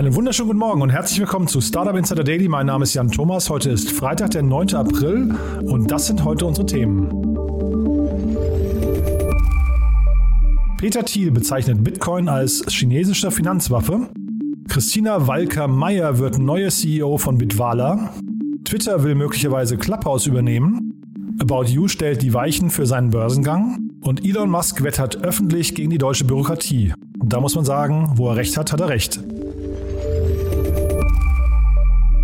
Einen wunderschönen guten Morgen und herzlich willkommen zu Startup Insider Daily. Mein Name ist Jan Thomas. Heute ist Freitag, der 9. April und das sind heute unsere Themen. Peter Thiel bezeichnet Bitcoin als chinesische Finanzwaffe. Christina Walker-Meyer wird neue CEO von Bitwala. Twitter will möglicherweise Clubhouse übernehmen. About You stellt die Weichen für seinen Börsengang. Und Elon Musk wettert öffentlich gegen die deutsche Bürokratie. Da muss man sagen, wo er recht hat, hat er recht.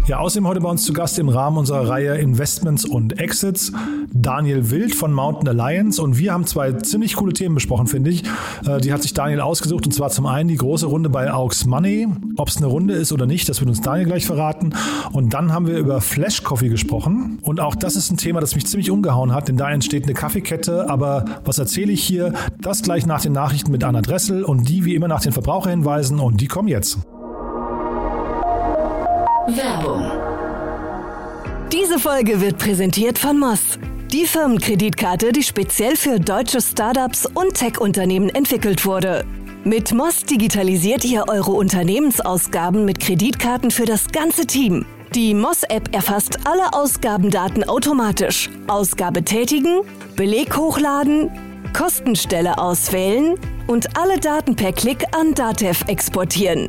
Ja, außerdem heute bei uns zu Gast im Rahmen unserer Reihe Investments und Exits Daniel Wild von Mountain Alliance und wir haben zwei ziemlich coole Themen besprochen, finde ich. Äh, die hat sich Daniel ausgesucht und zwar zum einen die große Runde bei Aux Money. Ob es eine Runde ist oder nicht, das wird uns Daniel gleich verraten. Und dann haben wir über Flash Coffee gesprochen und auch das ist ein Thema, das mich ziemlich umgehauen hat, denn da entsteht eine Kaffeekette. Aber was erzähle ich hier? Das gleich nach den Nachrichten mit Anna Dressel und die wie immer nach den Verbraucherhinweisen und die kommen jetzt. Werbung. Diese Folge wird präsentiert von Moss. Die Firmenkreditkarte, die speziell für deutsche Startups und Tech-Unternehmen entwickelt wurde. Mit Moss digitalisiert ihr eure Unternehmensausgaben mit Kreditkarten für das ganze Team. Die Moss-App erfasst alle Ausgabendaten automatisch. Ausgabe tätigen, Beleg hochladen, Kostenstelle auswählen und alle Daten per Klick an Datev exportieren.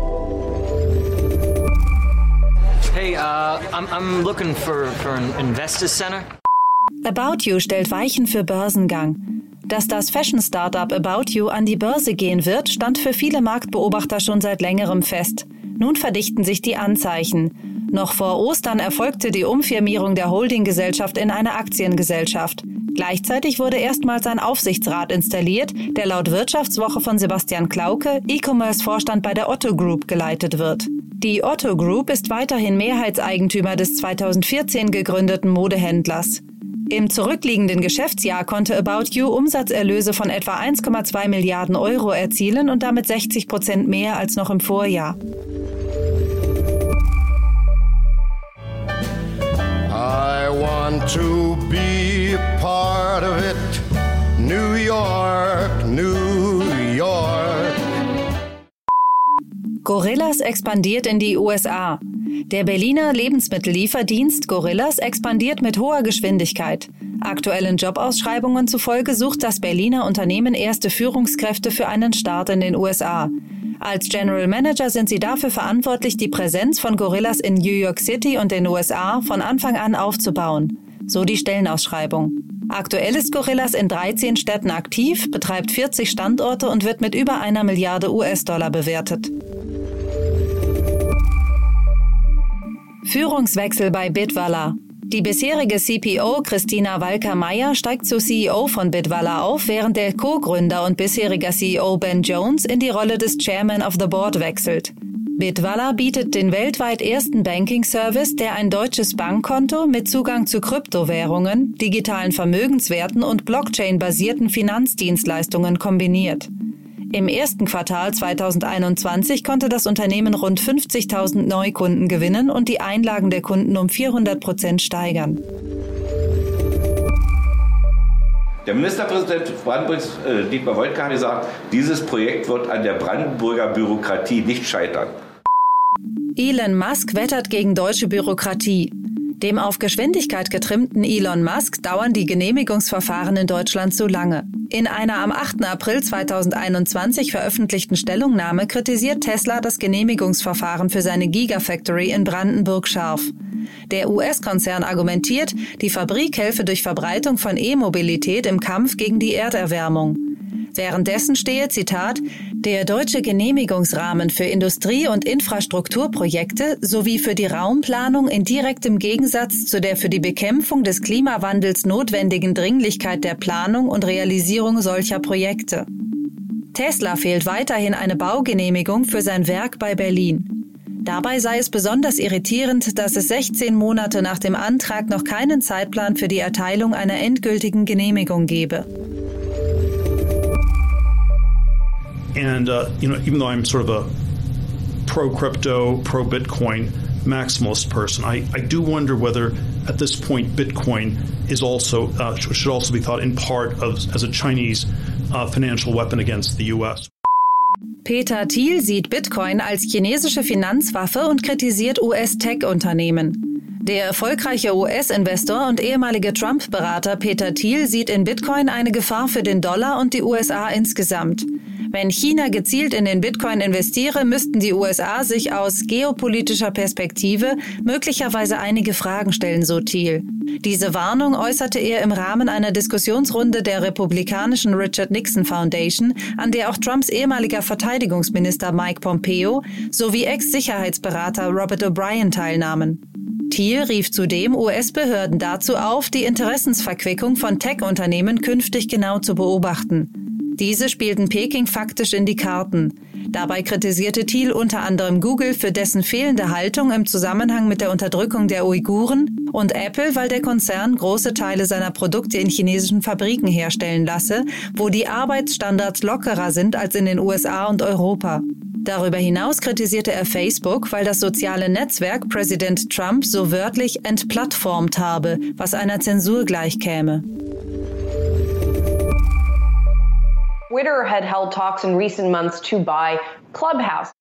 Hey, uh, I'm, I'm looking for, for an investor center. About You stellt Weichen für Börsengang. Dass das Fashion-Startup About You an die Börse gehen wird, stand für viele Marktbeobachter schon seit längerem fest. Nun verdichten sich die Anzeichen. Noch vor Ostern erfolgte die Umfirmierung der Holdinggesellschaft in eine Aktiengesellschaft. Gleichzeitig wurde erstmals ein Aufsichtsrat installiert, der laut Wirtschaftswoche von Sebastian Klauke, E-Commerce-Vorstand bei der Otto Group, geleitet wird. Die Otto Group ist weiterhin Mehrheitseigentümer des 2014 gegründeten Modehändlers. Im zurückliegenden Geschäftsjahr konnte About You Umsatzerlöse von etwa 1,2 Milliarden Euro erzielen und damit 60 Prozent mehr als noch im Vorjahr. I want to be part of it. New York, Gorillas expandiert in die USA. Der Berliner Lebensmittellieferdienst Gorillas expandiert mit hoher Geschwindigkeit. Aktuellen Jobausschreibungen zufolge sucht das Berliner Unternehmen erste Führungskräfte für einen Start in den USA. Als General Manager sind sie dafür verantwortlich, die Präsenz von Gorillas in New York City und den USA von Anfang an aufzubauen. So die Stellenausschreibung. Aktuell ist Gorillas in 13 Städten aktiv, betreibt 40 Standorte und wird mit über einer Milliarde US-Dollar bewertet. Führungswechsel bei Bitwala. Die bisherige CPO Christina Walker-Meyer steigt zur CEO von Bitwala auf, während der Co-Gründer und bisheriger CEO Ben Jones in die Rolle des Chairman of the Board wechselt. Bitwala bietet den weltweit ersten Banking-Service, der ein deutsches Bankkonto mit Zugang zu Kryptowährungen, digitalen Vermögenswerten und Blockchain-basierten Finanzdienstleistungen kombiniert. Im ersten Quartal 2021 konnte das Unternehmen rund 50.000 Neukunden gewinnen und die Einlagen der Kunden um 400 Prozent steigern. Der Ministerpräsident Brandenburgs, äh, Dietmar Woidke, hat gesagt, dieses Projekt wird an der Brandenburger Bürokratie nicht scheitern. Elon Musk wettert gegen deutsche Bürokratie. Dem auf Geschwindigkeit getrimmten Elon Musk dauern die Genehmigungsverfahren in Deutschland zu lange. In einer am 8. April 2021 veröffentlichten Stellungnahme kritisiert Tesla das Genehmigungsverfahren für seine Gigafactory in Brandenburg scharf. Der US-Konzern argumentiert, die Fabrik helfe durch Verbreitung von E-Mobilität im Kampf gegen die Erderwärmung. Währenddessen stehe, Zitat, der deutsche Genehmigungsrahmen für Industrie- und Infrastrukturprojekte sowie für die Raumplanung in direktem Gegensatz zu der für die Bekämpfung des Klimawandels notwendigen Dringlichkeit der Planung und Realisierung solcher Projekte. Tesla fehlt weiterhin eine Baugenehmigung für sein Werk bei Berlin. Dabei sei es besonders irritierend, dass es 16 Monate nach dem Antrag noch keinen Zeitplan für die Erteilung einer endgültigen Genehmigung gebe. And uh, you know, even though I'm sort of a pro crypto, pro Bitcoin maximalist person, I, I do wonder whether at this point Bitcoin is also uh, should also be thought in part of as a Chinese uh, financial weapon against the U.S. Peter Thiel sieht Bitcoin als chinesische Finanzwaffe und kritisiert US-Tech-Unternehmen. Der erfolgreiche US-Investor und ehemalige Trump-Berater Peter Thiel sieht in Bitcoin eine Gefahr für den Dollar und die USA insgesamt. Wenn China gezielt in den Bitcoin investiere, müssten die USA sich aus geopolitischer Perspektive möglicherweise einige Fragen stellen, so Thiel. Diese Warnung äußerte er im Rahmen einer Diskussionsrunde der republikanischen Richard Nixon Foundation, an der auch Trumps ehemaliger Verteidigungsminister Mike Pompeo sowie Ex-Sicherheitsberater Robert O'Brien teilnahmen. Thiel rief zudem US-Behörden dazu auf, die Interessensverquickung von Tech-Unternehmen künftig genau zu beobachten. Diese spielten Peking faktisch in die Karten. Dabei kritisierte Thiel unter anderem Google für dessen fehlende Haltung im Zusammenhang mit der Unterdrückung der Uiguren und Apple, weil der Konzern große Teile seiner Produkte in chinesischen Fabriken herstellen lasse, wo die Arbeitsstandards lockerer sind als in den USA und Europa. Darüber hinaus kritisierte er Facebook, weil das soziale Netzwerk Präsident Trump so wörtlich entplattformt habe, was einer Zensur gleichkäme. Twitter had held talks in recent months to buy Clubhouse.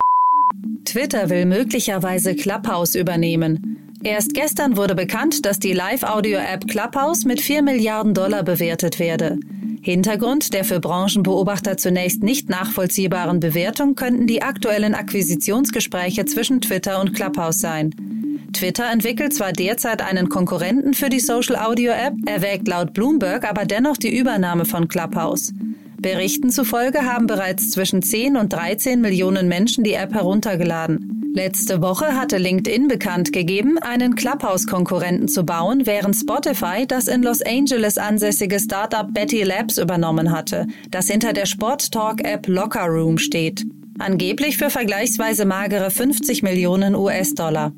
Twitter will möglicherweise Clubhouse übernehmen. Erst gestern wurde bekannt, dass die Live-Audio-App Clubhouse mit 4 Milliarden Dollar bewertet werde. Hintergrund der für Branchenbeobachter zunächst nicht nachvollziehbaren Bewertung könnten die aktuellen Akquisitionsgespräche zwischen Twitter und Clubhouse sein. Twitter entwickelt zwar derzeit einen Konkurrenten für die Social Audio App, erwägt laut Bloomberg aber dennoch die Übernahme von Clubhouse. Berichten zufolge haben bereits zwischen 10 und 13 Millionen Menschen die App heruntergeladen. Letzte Woche hatte LinkedIn bekannt gegeben, einen Clubhouse-Konkurrenten zu bauen, während Spotify das in Los Angeles ansässige Startup Betty Labs übernommen hatte, das hinter der Sport-Talk-App Locker Room steht. Angeblich für vergleichsweise magere 50 Millionen US-Dollar.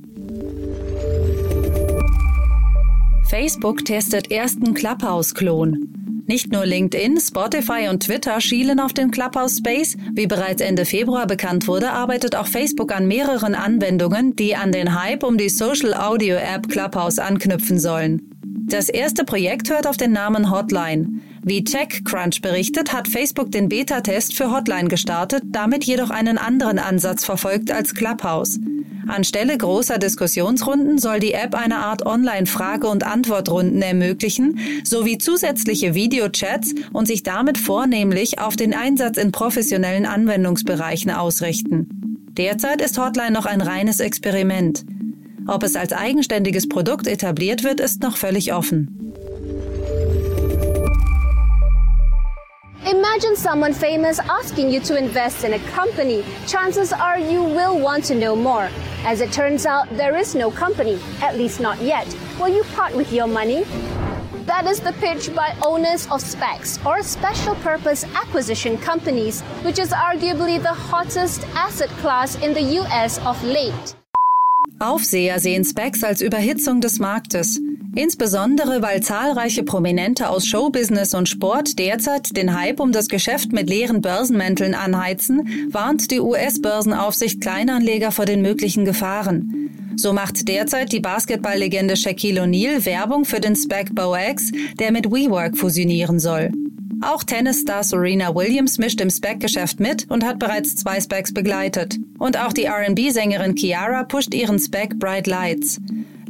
Facebook testet ersten Clubhouse-Klon. Nicht nur LinkedIn, Spotify und Twitter schielen auf den Clubhouse Space. Wie bereits Ende Februar bekannt wurde, arbeitet auch Facebook an mehreren Anwendungen, die an den Hype um die Social Audio App Clubhouse anknüpfen sollen. Das erste Projekt hört auf den Namen Hotline. Wie TechCrunch berichtet, hat Facebook den Beta-Test für Hotline gestartet, damit jedoch einen anderen Ansatz verfolgt als Clubhouse. Anstelle großer Diskussionsrunden soll die App eine Art Online-Frage- und Antwortrunden ermöglichen, sowie zusätzliche Videochats und sich damit vornehmlich auf den Einsatz in professionellen Anwendungsbereichen ausrichten. Derzeit ist Hotline noch ein reines Experiment. Ob es als eigenständiges Produkt etabliert wird, ist noch völlig offen. Imagine someone famous asking you to invest in a company. Chances are you will want to know more. As it turns out, there is no company, at least not yet. Will you part with your money? That is the pitch by owners of SPACs, or special purpose acquisition companies, which is arguably the hottest asset class in the US of late. Aufseher sehen Specs als Überhitzung des Marktes. Insbesondere weil zahlreiche Prominente aus Showbusiness und Sport derzeit den Hype um das Geschäft mit leeren Börsenmänteln anheizen, warnt die US-Börsenaufsicht Kleinanleger vor den möglichen Gefahren. So macht derzeit die Basketballlegende Shaquille O'Neal Werbung für den Spec BoX, der mit WeWork fusionieren soll. Auch Tennisstar Serena Williams mischt im Spec-Geschäft mit und hat bereits zwei Specs begleitet. Und auch die R&B-Sängerin Kiara pusht ihren Spec Bright Lights.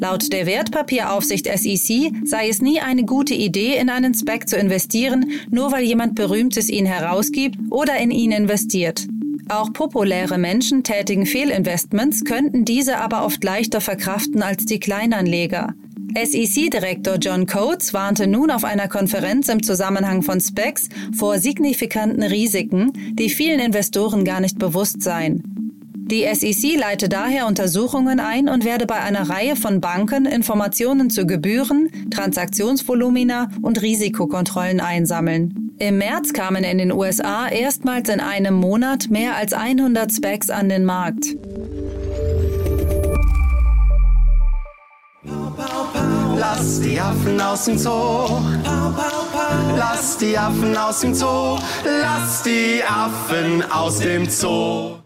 Laut der Wertpapieraufsicht SEC sei es nie eine gute Idee, in einen Spec zu investieren, nur weil jemand Berühmtes ihn herausgibt oder in ihn investiert. Auch populäre Menschen tätigen Fehlinvestments, könnten diese aber oft leichter verkraften als die Kleinanleger. SEC-Direktor John Coates warnte nun auf einer Konferenz im Zusammenhang von Specs vor signifikanten Risiken, die vielen Investoren gar nicht bewusst seien. Die SEC leite daher Untersuchungen ein und werde bei einer Reihe von Banken Informationen zu Gebühren, Transaktionsvolumina und Risikokontrollen einsammeln. Im März kamen in den USA erstmals in einem Monat mehr als 100 Specs an den Markt. Lass die Affen aus dem Zoo. Lass die Affen aus dem Zoo. Lass die Affen aus dem Zoo.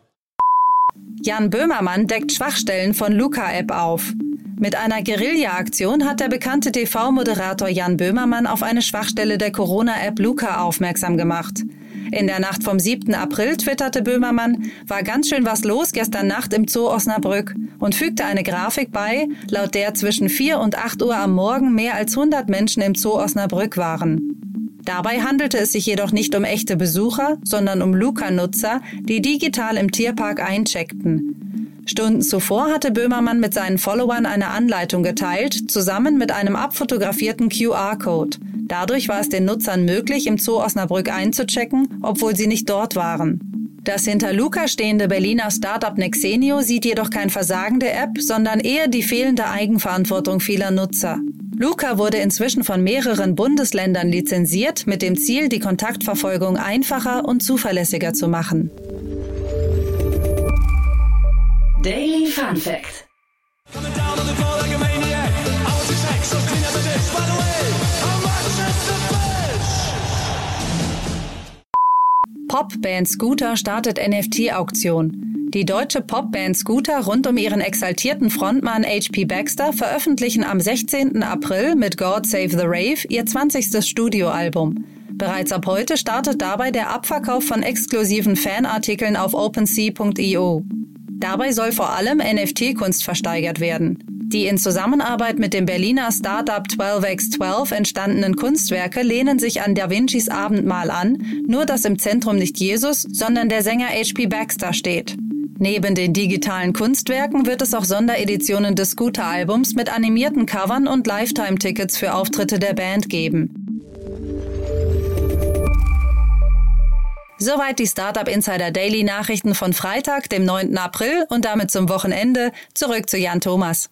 Jan Böhmermann deckt Schwachstellen von Luca-App auf. Mit einer Guerilla-Aktion hat der bekannte TV-Moderator Jan Böhmermann auf eine Schwachstelle der Corona-App Luca aufmerksam gemacht. In der Nacht vom 7. April twitterte Böhmermann, war ganz schön was los gestern Nacht im Zoo Osnabrück und fügte eine Grafik bei, laut der zwischen 4 und 8 Uhr am Morgen mehr als 100 Menschen im Zoo Osnabrück waren. Dabei handelte es sich jedoch nicht um echte Besucher, sondern um Luca-Nutzer, die digital im Tierpark eincheckten. Stunden zuvor hatte Böhmermann mit seinen Followern eine Anleitung geteilt, zusammen mit einem abfotografierten QR-Code. Dadurch war es den Nutzern möglich, im Zoo Osnabrück einzuchecken, obwohl sie nicht dort waren. Das hinter Luca stehende Berliner Startup Nexenio sieht jedoch kein Versagen der App, sondern eher die fehlende Eigenverantwortung vieler Nutzer. Luca wurde inzwischen von mehreren Bundesländern lizenziert, mit dem Ziel, die Kontaktverfolgung einfacher und zuverlässiger zu machen. Daily Fun Fact. Popband Scooter startet NFT-Auktion. Die deutsche Popband Scooter rund um ihren exaltierten Frontmann H.P. Baxter veröffentlichen am 16. April mit God Save the Rave ihr 20. Studioalbum. Bereits ab heute startet dabei der Abverkauf von exklusiven Fanartikeln auf OpenSea.io. Dabei soll vor allem NFT-Kunst versteigert werden. Die in Zusammenarbeit mit dem Berliner Startup 12x12 entstandenen Kunstwerke lehnen sich an Da Vincis Abendmahl an, nur dass im Zentrum nicht Jesus, sondern der Sänger H.P. Baxter steht. Neben den digitalen Kunstwerken wird es auch Sondereditionen des Scooter-Albums mit animierten Covern und Lifetime-Tickets für Auftritte der Band geben. Soweit die Startup Insider Daily Nachrichten von Freitag, dem 9. April und damit zum Wochenende. Zurück zu Jan Thomas.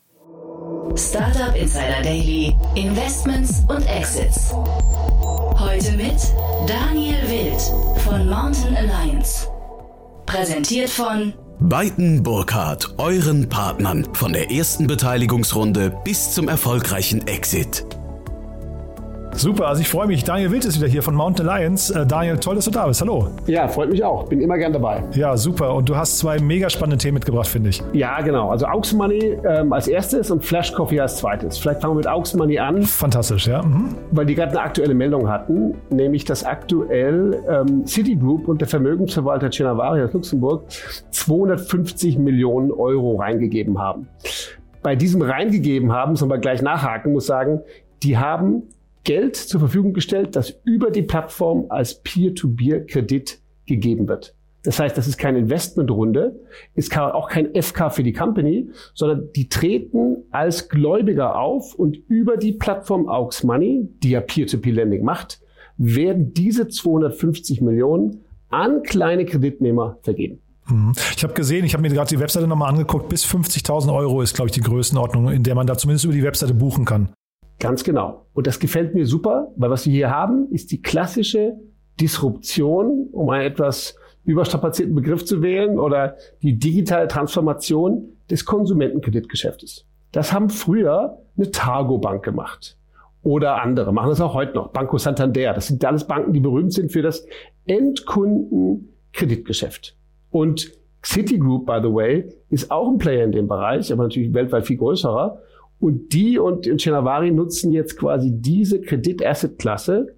Startup Insider Daily, Investments und Exits. Heute mit Daniel Wild von Mountain Alliance. Präsentiert von Beiten Burkhardt, euren Partnern von der ersten Beteiligungsrunde bis zum erfolgreichen Exit. Super, also ich freue mich. Daniel Wild ist wieder hier von Mountain Alliance. Äh, Daniel, toll, dass du da bist. Hallo. Ja, freut mich auch. Bin immer gern dabei. Ja, super. Und du hast zwei mega spannende Themen mitgebracht, finde ich. Ja, genau. Also Aux Money ähm, als erstes und Flash Coffee als zweites. Vielleicht fangen wir mit Aux Money an. Fantastisch, ja. Mhm. Weil die gerade eine aktuelle Meldung hatten, nämlich dass aktuell ähm, Citigroup und der Vermögensverwalter Cenavari aus Luxemburg 250 Millionen Euro reingegeben haben. Bei diesem reingegeben haben, man mal gleich nachhaken, muss sagen, die haben Geld zur Verfügung gestellt, das über die Plattform als Peer-to-Peer-Kredit gegeben wird. Das heißt, das ist keine Investmentrunde, ist auch kein FK für die Company, sondern die treten als Gläubiger auf und über die Plattform Aux Money, die ja Peer-to-Peer-Lending macht, werden diese 250 Millionen an kleine Kreditnehmer vergeben. Mhm. Ich habe gesehen, ich habe mir gerade die Webseite nochmal angeguckt, bis 50.000 Euro ist, glaube ich, die Größenordnung, in der man da zumindest über die Webseite buchen kann. Ganz genau. Und das gefällt mir super, weil was wir hier haben, ist die klassische Disruption, um einen etwas überstrapazierten Begriff zu wählen, oder die digitale Transformation des Konsumentenkreditgeschäftes. Das haben früher eine Targo-Bank gemacht. Oder andere machen das auch heute noch. Banco Santander. Das sind alles Banken, die berühmt sind für das Endkundenkreditgeschäft. Und Citigroup, by the way, ist auch ein Player in dem Bereich, aber natürlich weltweit viel größerer. Und die und, Chenavari nutzen jetzt quasi diese Kredit-Asset-Klasse,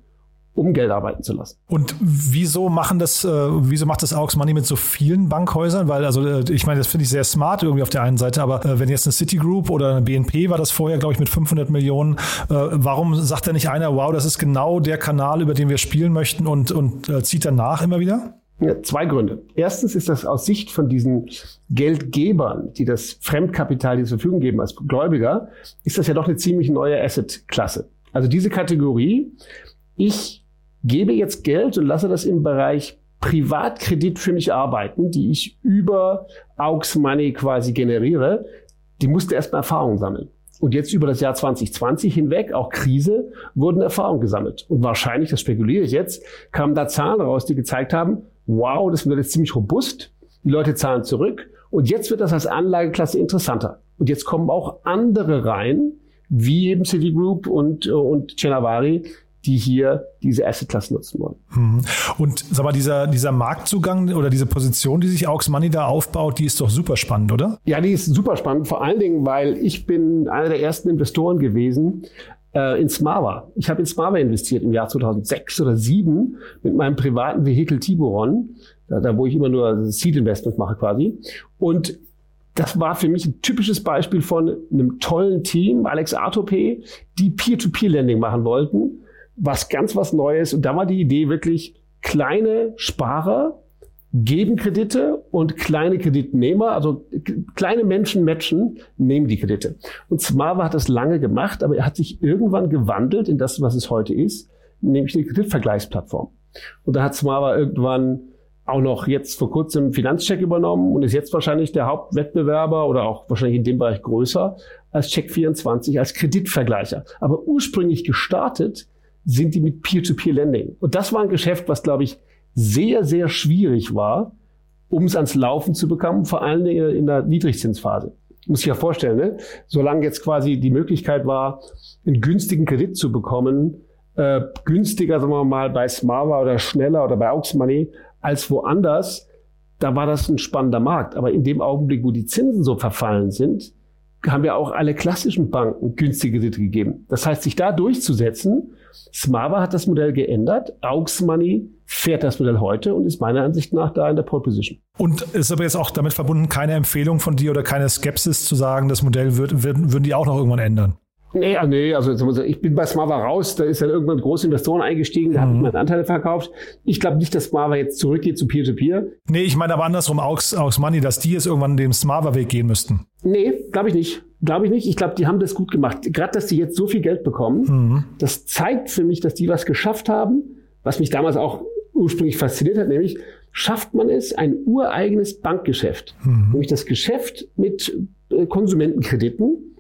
um Geld arbeiten zu lassen. Und wieso machen das, äh, wieso macht das Aux Money mit so vielen Bankhäusern? Weil, also äh, ich meine, das finde ich sehr smart irgendwie auf der einen Seite, aber äh, wenn jetzt eine Citigroup oder eine BNP war das vorher, glaube ich, mit 500 Millionen, äh, warum sagt da nicht einer, wow, das ist genau der Kanal, über den wir spielen möchten und, und äh, zieht danach immer wieder? Ja, zwei Gründe. Erstens ist das aus Sicht von diesen Geldgebern, die das Fremdkapital zur Verfügung geben als Gläubiger, ist das ja doch eine ziemlich neue Asset-Klasse. Also diese Kategorie, ich gebe jetzt Geld und lasse das im Bereich Privatkredit für mich arbeiten, die ich über Aux Money quasi generiere, die musste erstmal Erfahrung sammeln. Und jetzt über das Jahr 2020 hinweg, auch Krise, wurden Erfahrungen gesammelt. Und wahrscheinlich, das spekuliere ich jetzt, kamen da Zahlen raus, die gezeigt haben, wow, das wird jetzt ziemlich robust, die Leute zahlen zurück und jetzt wird das als Anlageklasse interessanter. Und jetzt kommen auch andere rein, wie eben Citigroup und, und Chenavari, die hier diese Asset-Klasse nutzen wollen. Mhm. Und sag mal, dieser, dieser Marktzugang oder diese Position, die sich Aux Money da aufbaut, die ist doch super spannend, oder? Ja, die ist super spannend, vor allen Dingen, weil ich bin einer der ersten Investoren gewesen, äh, in Smava. Ich habe in Smava investiert im Jahr 2006 oder 2007 mit meinem privaten Vehikel Tiburon, da, da wo ich immer nur Seed Investments mache quasi. Und das war für mich ein typisches Beispiel von einem tollen Team, Alex Artope, die Peer-to-Peer-Lending machen wollten was ganz was Neues. Und da war die Idee wirklich, kleine Sparer geben Kredite und kleine Kreditnehmer, also kleine Menschen matchen, nehmen die Kredite. Und Smava hat das lange gemacht, aber er hat sich irgendwann gewandelt in das, was es heute ist, nämlich eine Kreditvergleichsplattform. Und da hat Smava irgendwann auch noch jetzt vor kurzem Finanzcheck übernommen und ist jetzt wahrscheinlich der Hauptwettbewerber oder auch wahrscheinlich in dem Bereich größer als Check24 als Kreditvergleicher. Aber ursprünglich gestartet sind die mit Peer-to-Peer-Lending. Und das war ein Geschäft, was, glaube ich, sehr, sehr schwierig war, um es ans Laufen zu bekommen, vor allen Dingen in der Niedrigzinsphase. Muss ich ja vorstellen, ne? solange jetzt quasi die Möglichkeit war, einen günstigen Kredit zu bekommen, äh, günstiger, sagen wir mal, bei Smava oder schneller oder bei Aux Money als woanders, da war das ein spannender Markt. Aber in dem Augenblick, wo die Zinsen so verfallen sind, haben ja auch alle klassischen Banken günstige Kredite gegeben. Das heißt, sich da durchzusetzen Smava hat das Modell geändert. Aux Money fährt das Modell heute und ist meiner Ansicht nach da in der Pole Position. Und ist aber jetzt auch damit verbunden, keine Empfehlung von dir oder keine Skepsis zu sagen, das Modell wird, würden, würden die auch noch irgendwann ändern? Nee, ah, nee, also ich bin bei Smava raus, da ist dann irgendwann große Investoren eingestiegen, da mhm. habe ich meine Anteile verkauft. Ich glaube nicht, dass Smava jetzt zurückgeht zu Peer-to-Peer. -Peer. Nee, ich meine aber andersrum, Aux, Aux Money, dass die jetzt irgendwann den Smava-Weg gehen müssten. Nee, glaube ich nicht. Glaube ich nicht. Ich glaube, die haben das gut gemacht. Gerade, dass die jetzt so viel Geld bekommen, mhm. das zeigt für mich, dass die was geschafft haben, was mich damals auch ursprünglich fasziniert hat, nämlich schafft man es, ein ureigenes Bankgeschäft, mhm. nämlich das Geschäft mit äh, Konsumentenkrediten,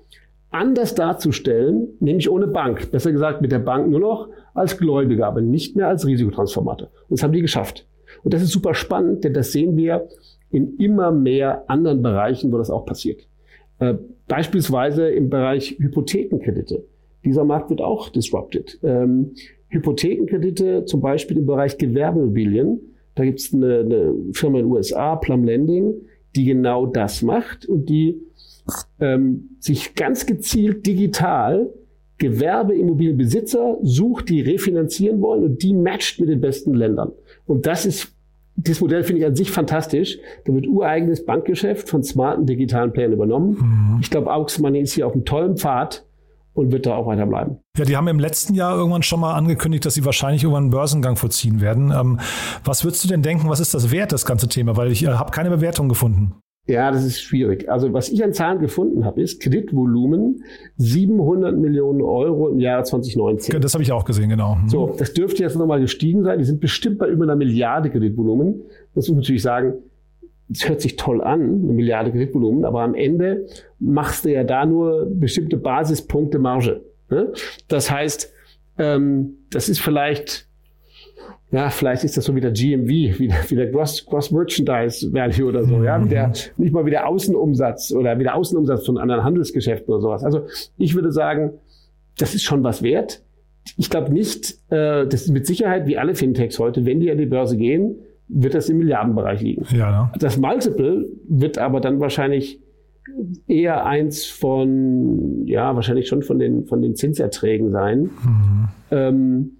anders darzustellen, nämlich ohne Bank. Besser gesagt, mit der Bank nur noch als Gläubiger, aber nicht mehr als Risikotransformator. Und das haben die geschafft. Und das ist super spannend, denn das sehen wir in immer mehr anderen Bereichen, wo das auch passiert. Äh, beispielsweise im Bereich Hypothekenkredite. Dieser Markt wird auch disrupted. Ähm, Hypothekenkredite zum Beispiel im Bereich Gewerbeimmobilien. Da gibt es eine, eine Firma in den USA, Plum Lending, die genau das macht und die ähm, sich ganz gezielt digital Gewerbeimmobilienbesitzer sucht, die refinanzieren wollen und die matcht mit den besten Ländern. Und das ist das Modell finde ich an sich fantastisch. Da wird ureigenes Bankgeschäft von smarten digitalen Playern übernommen. Mhm. Ich glaube, Aux Money ist hier auf einem tollen Pfad und wird da auch weiter bleiben. Ja, die haben im letzten Jahr irgendwann schon mal angekündigt, dass sie wahrscheinlich irgendwann einen Börsengang vollziehen werden. Ähm, was würdest du denn denken, was ist das wert, das ganze Thema? Weil ich äh, habe keine Bewertung gefunden. Ja, das ist schwierig. Also was ich an Zahlen gefunden habe, ist Kreditvolumen 700 Millionen Euro im Jahr 2019. Das habe ich auch gesehen, genau. Mhm. So, das dürfte jetzt nochmal gestiegen sein. Die sind bestimmt bei über einer Milliarde Kreditvolumen. Das muss man natürlich sagen, das hört sich toll an, eine Milliarde Kreditvolumen, aber am Ende machst du ja da nur bestimmte Basispunkte Marge. Ne? Das heißt, ähm, das ist vielleicht ja, vielleicht ist das so wie der GMV, wie der, wie der Gross, Gross Merchandise Value oder so, ja, wie der, nicht mal wie der Außenumsatz oder wie der Außenumsatz von anderen Handelsgeschäften oder sowas. Also ich würde sagen, das ist schon was wert. Ich glaube nicht, äh, das ist mit Sicherheit wie alle Fintechs heute, wenn die an die Börse gehen, wird das im Milliardenbereich liegen. Ja, ne? Das Multiple wird aber dann wahrscheinlich eher eins von, ja, wahrscheinlich schon von den, von den Zinserträgen sein. Mhm. Ähm,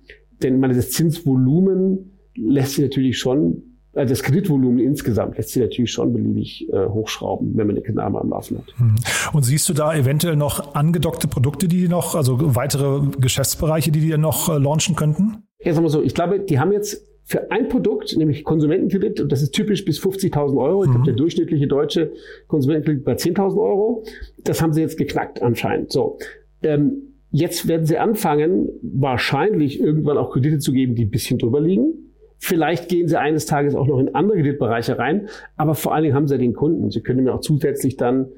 denn meine, das Zinsvolumen lässt sich natürlich schon, also das Kreditvolumen insgesamt lässt sich natürlich schon beliebig äh, hochschrauben, wenn man eine Knarre am Laufen hat. Hm. Und siehst du da eventuell noch angedockte Produkte, die noch, also weitere Geschäftsbereiche, die die noch äh, launchen könnten? Ja, sagen wir so, ich glaube, die haben jetzt für ein Produkt, nämlich Konsumentenkredit, und das ist typisch bis 50.000 Euro, ich mhm. glaube, der durchschnittliche deutsche Konsumentenkredit bei 10.000 Euro, das haben sie jetzt geknackt anscheinend. So, ähm, Jetzt werden sie anfangen, wahrscheinlich irgendwann auch Kredite zu geben, die ein bisschen drüber liegen. Vielleicht gehen sie eines Tages auch noch in andere Kreditbereiche rein, aber vor allen Dingen haben sie ja den Kunden. Sie können mir auch zusätzlich dann,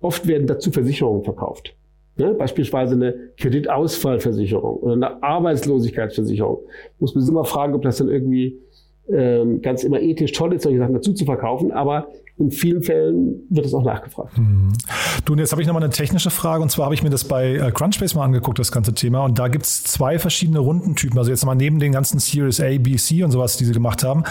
oft werden dazu Versicherungen verkauft. Ne? Beispielsweise eine Kreditausfallversicherung oder eine Arbeitslosigkeitsversicherung. Muss man sich immer fragen, ob das dann irgendwie ähm, ganz immer ethisch toll ist, solche Sachen dazu zu verkaufen, aber in vielen Fällen wird es auch nachgefragt. Mhm. Du, und jetzt habe ich nochmal eine technische Frage und zwar habe ich mir das bei äh, Crunchbase mal angeguckt, das ganze Thema und da gibt es zwei verschiedene Rundentypen, also jetzt mal neben den ganzen Series A, B, C und sowas, die sie gemacht haben,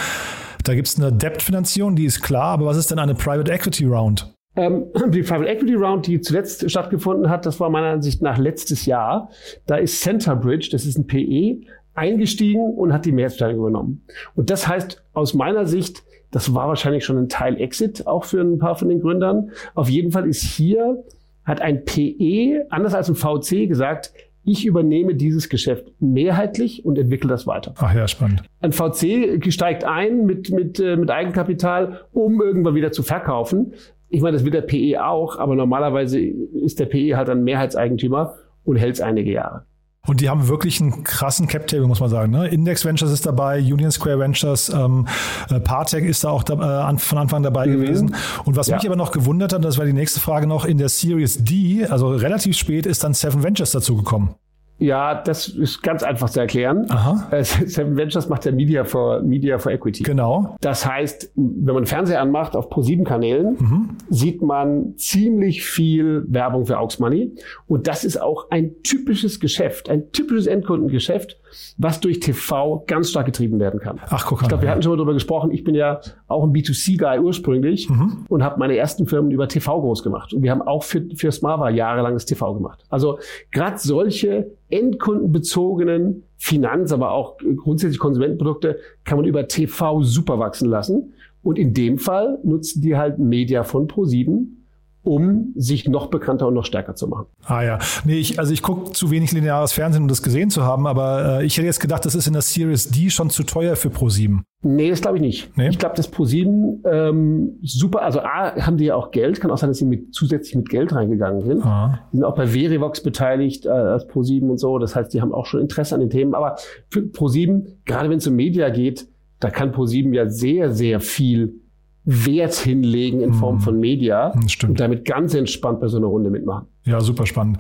da gibt es eine Debt-Finanzierung, die ist klar, aber was ist denn eine Private Equity Round? Ähm, die Private Equity Round, die zuletzt stattgefunden hat, das war meiner Ansicht nach letztes Jahr. Da ist Centerbridge, das ist ein PE, eingestiegen und hat die Mehrheitsbeteiligung übernommen. Und das heißt aus meiner Sicht, das war wahrscheinlich schon ein Teil Exit, auch für ein paar von den Gründern. Auf jeden Fall ist hier, hat ein PE, anders als ein VC, gesagt, ich übernehme dieses Geschäft mehrheitlich und entwickle das weiter. Ach ja, spannend. Ein VC steigt ein mit, mit, äh, mit Eigenkapital, um irgendwann wieder zu verkaufen. Ich meine, das wird der PE auch, aber normalerweise ist der PE halt ein Mehrheitseigentümer und hält es einige Jahre. Und die haben wirklich einen krassen Cap-Table, muss man sagen. Ne? Index Ventures ist dabei, Union Square Ventures, ähm, äh, Partech ist da auch da, äh, von Anfang dabei mhm. gewesen. Und was ja. mich aber noch gewundert hat, das war die nächste Frage noch, in der Series D, also relativ spät, ist dann Seven Ventures dazugekommen. Ja, das ist ganz einfach zu erklären. Aha. Äh, Seven Ventures macht ja Media for, Media for Equity. Genau. Das heißt, wenn man Fernseher anmacht auf Pro7-Kanälen, mhm. sieht man ziemlich viel Werbung für Aux Money. Und das ist auch ein typisches Geschäft, ein typisches Endkundengeschäft, was durch TV ganz stark getrieben werden kann. Ach, guck mal. Ich glaube, wir hatten schon mal darüber gesprochen. Ich bin ja auch ein B2C-Guy ursprünglich mhm. und habe meine ersten Firmen über TV groß gemacht. Und wir haben auch für, für Smava jahrelanges TV gemacht. Also gerade solche endkundenbezogenen Finanz, aber auch grundsätzlich Konsumentenprodukte kann man über TV super wachsen lassen. Und in dem Fall nutzen die halt Media von Pro7 um sich noch bekannter und noch stärker zu machen. Ah ja, nee, ich, also ich gucke zu wenig lineares Fernsehen, um das gesehen zu haben, aber äh, ich hätte jetzt gedacht, das ist in der Series D schon zu teuer für Pro7. Nee, das glaube ich nicht. Nee? Ich glaube, das Pro7 ähm, super, also A, haben die ja auch Geld, kann auch sein, dass sie mit, zusätzlich mit Geld reingegangen sind. Ah. Die sind auch bei Verivox beteiligt äh, als Pro7 und so, das heißt, die haben auch schon Interesse an den Themen, aber für Pro7, gerade wenn es um Media geht, da kann Pro7 ja sehr, sehr viel Wert hinlegen in Form mhm. von Media Stimmt. und damit ganz entspannt bei so einer Runde mitmachen. Ja, super spannend.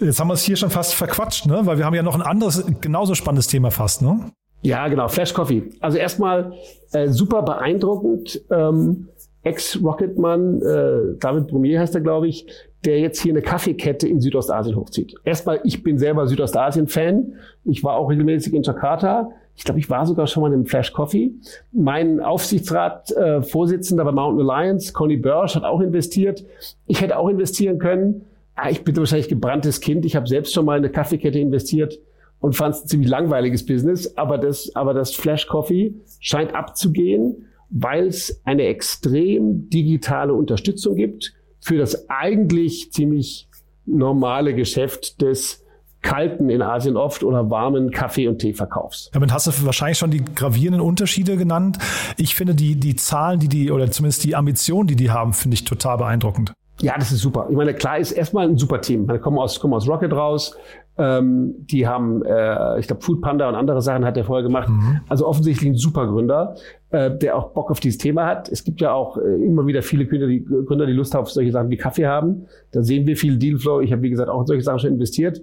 Jetzt haben wir es hier schon fast verquatscht, ne? weil wir haben ja noch ein anderes, genauso spannendes Thema fast. Ne? Ja, genau, Flash Coffee. Also erstmal äh, super beeindruckend. Ähm, Ex-Rocketmann, äh, David Brumier heißt er, glaube ich, der jetzt hier eine Kaffeekette in Südostasien hochzieht. Erstmal, ich bin selber Südostasien-Fan. Ich war auch regelmäßig in Jakarta. Ich glaube, ich war sogar schon mal im Flash Coffee. Mein Aufsichtsrat-Vorsitzender äh, bei Mountain Alliance, Conny Börsch, hat auch investiert. Ich hätte auch investieren können. Ah, ich bin wahrscheinlich gebranntes Kind. Ich habe selbst schon mal in eine Kaffeekette investiert und fand es ein ziemlich langweiliges Business. Aber das, aber das Flash Coffee scheint abzugehen, weil es eine extrem digitale Unterstützung gibt für das eigentlich ziemlich normale Geschäft des kalten in Asien oft oder warmen Kaffee- und Teeverkaufs. Damit hast du wahrscheinlich schon die gravierenden Unterschiede genannt. Ich finde die, die Zahlen, die die, oder zumindest die Ambitionen, die die haben, finde ich total beeindruckend. Ja, das ist super. Ich meine, klar ist erstmal ein super Team. Ich komme aus, komme aus Rocket raus. Ähm, die haben, äh, ich glaube, Food Panda und andere Sachen hat er vorher gemacht. Mhm. Also offensichtlich ein super Gründer, äh, der auch Bock auf dieses Thema hat. Es gibt ja auch äh, immer wieder viele Gründer die, Gründer, die Lust auf solche Sachen wie Kaffee haben. Da sehen wir viel Dealflow. Ich habe, wie gesagt, auch in solche Sachen schon investiert.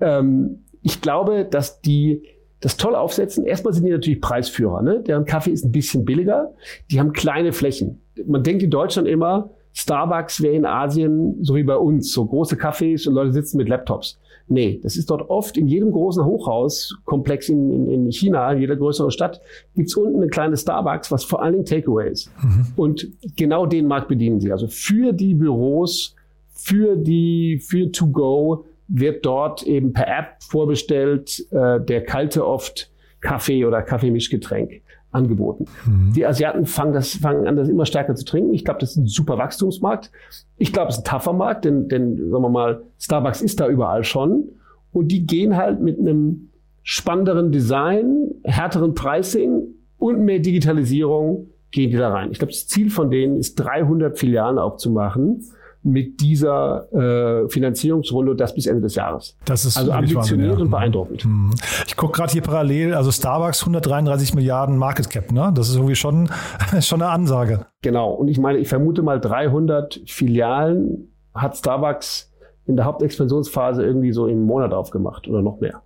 Ähm, ich glaube, dass die das toll aufsetzen. Erstmal sind die natürlich Preisführer. Ne? Deren Kaffee ist ein bisschen billiger. Die haben kleine Flächen. Man denkt in Deutschland immer, Starbucks wäre in Asien so wie bei uns, so große Cafés und Leute sitzen mit Laptops. Nee, das ist dort oft in jedem großen Hochhauskomplex in, in, in China, in jeder größeren Stadt, gibt's unten eine kleine Starbucks, was vor allen Dingen Takeaway ist. Mhm. Und genau den Markt bedienen sie. Also für die Büros, für die, für To Go wird dort eben per App vorbestellt, äh, der kalte oft Kaffee oder Kaffeemischgetränk angeboten. Mhm. Die Asiaten fangen, das, fangen an, das immer stärker zu trinken. Ich glaube, das ist ein super Wachstumsmarkt. Ich glaube, es ist ein tougher Markt, denn, denn, sagen wir mal, Starbucks ist da überall schon. Und die gehen halt mit einem spannenderen Design, härteren Pricing und mehr Digitalisierung gehen die da rein. Ich glaube, das Ziel von denen ist, 300 Filialen aufzumachen mit dieser äh, Finanzierungsrunde und das bis Ende des Jahres. Das ist also ambitioniert ja. und beeindruckend. Mhm. Ich gucke gerade hier parallel, also Starbucks 133 Milliarden Market Cap, ne? Das ist irgendwie schon, schon eine Ansage. Genau. Und ich meine, ich vermute mal 300 Filialen hat Starbucks in der Hauptexpansionsphase irgendwie so im Monat aufgemacht oder noch mehr.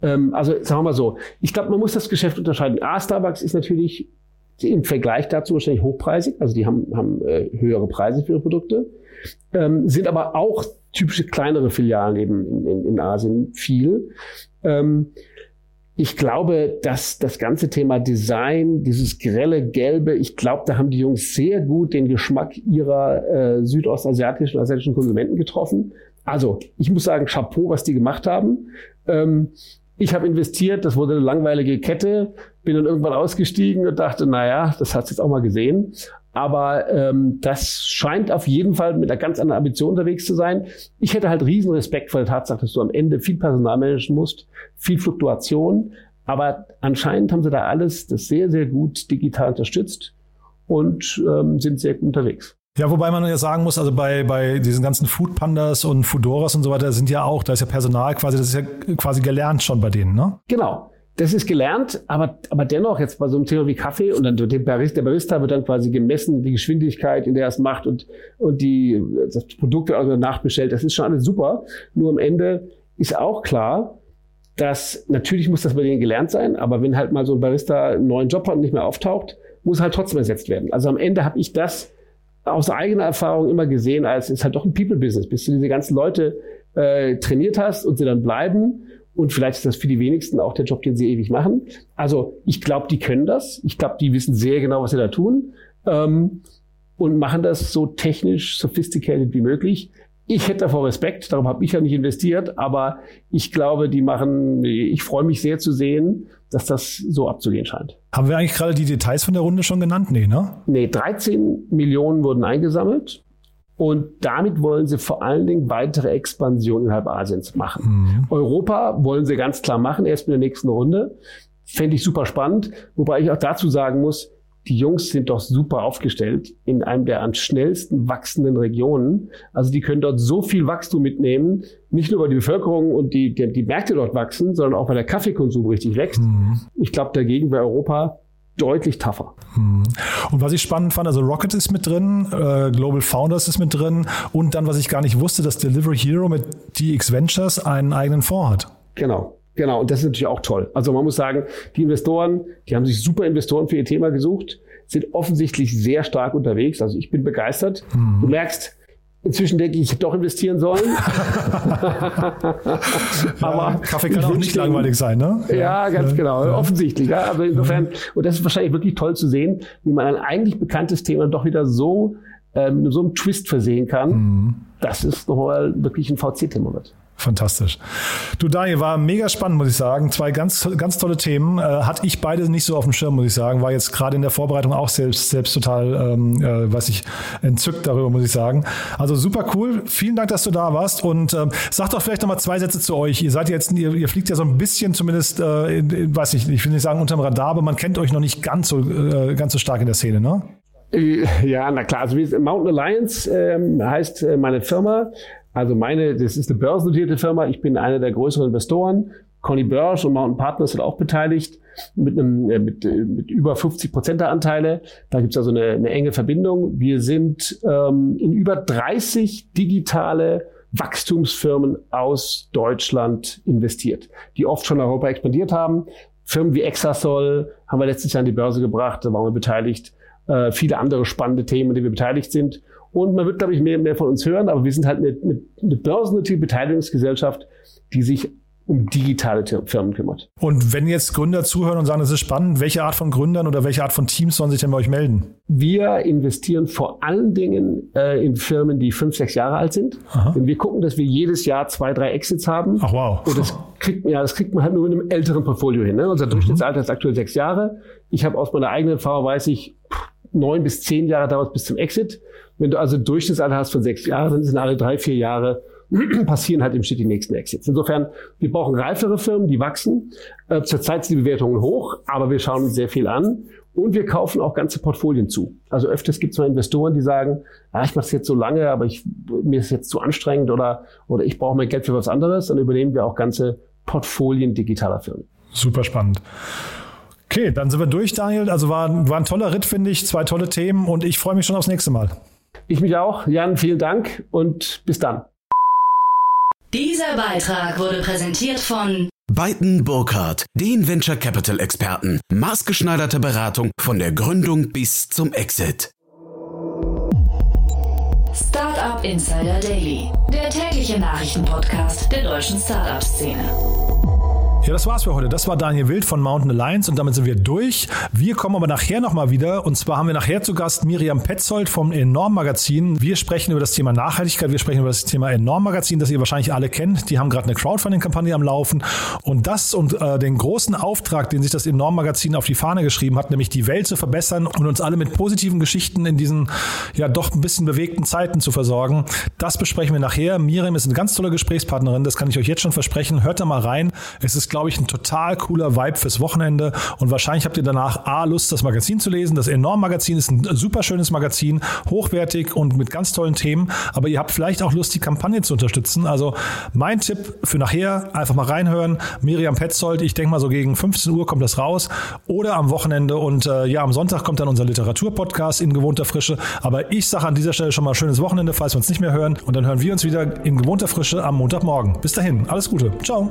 Ähm, also sagen wir mal so, ich glaube, man muss das Geschäft unterscheiden. A, Starbucks ist natürlich im Vergleich dazu wahrscheinlich hochpreisig, also die haben, haben äh, höhere Preise für ihre Produkte, ähm, sind aber auch typische kleinere Filialen eben in, in, in Asien viel. Ähm, ich glaube, dass das ganze Thema Design, dieses grelle Gelbe, ich glaube, da haben die Jungs sehr gut den Geschmack ihrer äh, südostasiatischen, asiatischen Konsumenten getroffen. Also, ich muss sagen, Chapeau, was die gemacht haben. Ähm, ich habe investiert, das wurde eine langweilige Kette, bin dann irgendwann ausgestiegen und dachte, naja, das hat's jetzt auch mal gesehen. Aber ähm, das scheint auf jeden Fall mit einer ganz anderen Ambition unterwegs zu sein. Ich hätte halt riesen Respekt vor der Tatsache, dass du am Ende viel Personal managen musst, viel Fluktuation. Aber anscheinend haben sie da alles das sehr, sehr gut digital unterstützt und ähm, sind sehr gut unterwegs. Ja, wobei man ja sagen muss, also bei, bei diesen ganzen Food Pandas und Foodoras und so weiter sind ja auch, da ist ja Personal quasi, das ist ja quasi gelernt schon bei denen, ne? Genau. Das ist gelernt, aber, aber dennoch jetzt bei so einem Thema wie Kaffee und dann der Barista, der Barista wird dann quasi gemessen, die Geschwindigkeit, in der er es macht und, und die, das Produkt wird also nachbestellt. Das ist schon alles super. Nur am Ende ist auch klar, dass natürlich muss das bei denen gelernt sein, aber wenn halt mal so ein Barista einen neuen Job hat und nicht mehr auftaucht, muss halt trotzdem ersetzt werden. Also am Ende habe ich das aus eigener Erfahrung immer gesehen, als ist halt doch ein People-Business, bis du diese ganzen Leute äh, trainiert hast und sie dann bleiben. Und vielleicht ist das für die wenigsten auch der Job, den sie ewig machen. Also ich glaube, die können das. Ich glaube, die wissen sehr genau, was sie da tun. Ähm, und machen das so technisch sophisticated wie möglich. Ich hätte davor Respekt, darum habe ich ja nicht investiert, aber ich glaube, die machen, ich freue mich sehr zu sehen, dass das so abzugehen scheint. Haben wir eigentlich gerade die Details von der Runde schon genannt? Nee, ne? Nee, 13 Millionen wurden eingesammelt. Und damit wollen sie vor allen Dingen weitere Expansion innerhalb Asiens machen. Mhm. Europa wollen sie ganz klar machen, erst mit der nächsten Runde. Fände ich super spannend. Wobei ich auch dazu sagen muss, die Jungs sind doch super aufgestellt in einem der am schnellsten wachsenden Regionen. Also die können dort so viel Wachstum mitnehmen, nicht nur weil die Bevölkerung und die, die, die Märkte dort wachsen, sondern auch weil der Kaffeekonsum richtig wächst. Mhm. Ich glaube, dagegen wäre Europa deutlich tougher. Mhm. Und was ich spannend fand, also Rocket ist mit drin, äh, Global Founders ist mit drin und dann, was ich gar nicht wusste, dass Delivery Hero mit DX Ventures einen eigenen Fonds hat. Genau. Genau, und das ist natürlich auch toll. Also man muss sagen, die Investoren, die haben sich super Investoren für ihr Thema gesucht, sind offensichtlich sehr stark unterwegs. Also ich bin begeistert. Mhm. Du merkst, Inzwischen denke ich, ich hätte doch investieren sollen. Aber ja, Kaffee kann auch nicht langweilig sein, ne? Ja, ja ganz ja. genau. Offensichtlich. Ja. Aber insofern, und das ist wahrscheinlich wirklich toll zu sehen, wie man ein eigentlich bekanntes Thema doch wieder so äh, mit so einem Twist versehen kann, mhm. dass es nochmal wirklich ein VC-Thema wird. Fantastisch. Du, Daniel, war mega spannend, muss ich sagen. Zwei ganz, ganz tolle Themen. Äh, hatte ich beide nicht so auf dem Schirm, muss ich sagen. War jetzt gerade in der Vorbereitung auch selbst, selbst total, ähm, äh, was ich entzückt darüber, muss ich sagen. Also super cool. Vielen Dank, dass du da warst. Und ähm, sag doch vielleicht nochmal zwei Sätze zu euch. Ihr seid jetzt, ihr, ihr fliegt ja so ein bisschen zumindest, äh, in, in, weiß ich, ich will nicht sagen unterm Radar, aber man kennt euch noch nicht ganz so, äh, ganz so stark in der Szene, ne? Äh, ja, na klar. Also Mountain Alliance ähm, heißt äh, meine Firma. Also meine, das ist eine börsennotierte Firma. Ich bin einer der größeren Investoren. Conny Börsch und Mountain Partners sind auch beteiligt mit, einem, äh, mit, äh, mit über 50 Prozent der Anteile. Da gibt es also eine, eine, enge Verbindung. Wir sind ähm, in über 30 digitale Wachstumsfirmen aus Deutschland investiert, die oft schon in Europa expandiert haben. Firmen wie Exasol haben wir letztes Jahr an die Börse gebracht, da waren wir beteiligt. Äh, viele andere spannende Themen, die wir beteiligt sind. Und man wird, glaube ich, mehr mehr von uns hören, aber wir sind halt eine, eine börsennotierte Beteiligungsgesellschaft, die sich um digitale Firmen kümmert. Und wenn jetzt Gründer zuhören und sagen, das ist spannend, welche Art von Gründern oder welche Art von Teams sollen sich denn bei euch melden? Wir investieren vor allen Dingen äh, in Firmen, die fünf, sechs Jahre alt sind. Aha. Denn wir gucken, dass wir jedes Jahr zwei, drei Exits haben. Ach wow. Und das kriegt, ja, das kriegt man halt nur mit einem älteren Portfolio hin. Ne? Unser mhm. Durchschnittsalter ist aktuell sechs Jahre. Ich habe aus meiner eigenen Erfahrung, weiß ich, neun bis zehn Jahre dauert es bis zum Exit. Wenn du also ein Durchschnittsalter hast von sechs Jahren, dann sind alle drei, vier Jahre passieren halt im Schnitt die nächsten Exits. Insofern, wir brauchen reifere Firmen, die wachsen. Äh, zurzeit sind die Bewertungen hoch, aber wir schauen uns sehr viel an. Und wir kaufen auch ganze Portfolien zu. Also öfters gibt es mal Investoren, die sagen, ah, ich mache es jetzt so lange, aber ich, mir ist jetzt zu anstrengend oder, oder ich brauche mehr Geld für was anderes. Dann übernehmen wir auch ganze Portfolien digitaler Firmen. Super spannend. Okay, dann sind wir durch, Daniel. Also war, war ein toller Ritt, finde ich. Zwei tolle Themen und ich freue mich schon aufs nächste Mal. Ich mich auch. Jan, vielen Dank und bis dann. Dieser Beitrag wurde präsentiert von Beiten Burkhardt, den Venture Capital Experten. Maßgeschneiderte Beratung von der Gründung bis zum Exit. Startup Insider Daily, der tägliche Nachrichtenpodcast der deutschen Startup-Szene. Ja, das war's für heute. Das war Daniel Wild von Mountain Alliance und damit sind wir durch. Wir kommen aber nachher nochmal wieder und zwar haben wir nachher zu Gast Miriam Petzold vom Enorm Magazin. Wir sprechen über das Thema Nachhaltigkeit, wir sprechen über das Thema Enorm Magazin, das ihr wahrscheinlich alle kennt. Die haben gerade eine Crowdfunding-Kampagne am Laufen und das und äh, den großen Auftrag, den sich das Enorm Magazin auf die Fahne geschrieben hat, nämlich die Welt zu verbessern und uns alle mit positiven Geschichten in diesen ja doch ein bisschen bewegten Zeiten zu versorgen. Das besprechen wir nachher. Miriam ist eine ganz tolle Gesprächspartnerin, das kann ich euch jetzt schon versprechen. Hört da mal rein. Es ist, glaube ich, ein total cooler Vibe fürs Wochenende und wahrscheinlich habt ihr danach A, Lust, das Magazin zu lesen. Das Enorm Magazin ist ein super schönes Magazin, hochwertig und mit ganz tollen Themen, aber ihr habt vielleicht auch Lust, die Kampagne zu unterstützen. Also mein Tipp für nachher, einfach mal reinhören. Miriam Petzold, ich denke mal so gegen 15 Uhr kommt das raus oder am Wochenende und äh, ja, am Sonntag kommt dann unser Literaturpodcast in gewohnter Frische. Aber ich sage an dieser Stelle schon mal schönes Wochenende, falls wir uns nicht mehr hören und dann hören wir uns wieder in gewohnter Frische am Montagmorgen. Bis dahin, alles Gute. Ciao.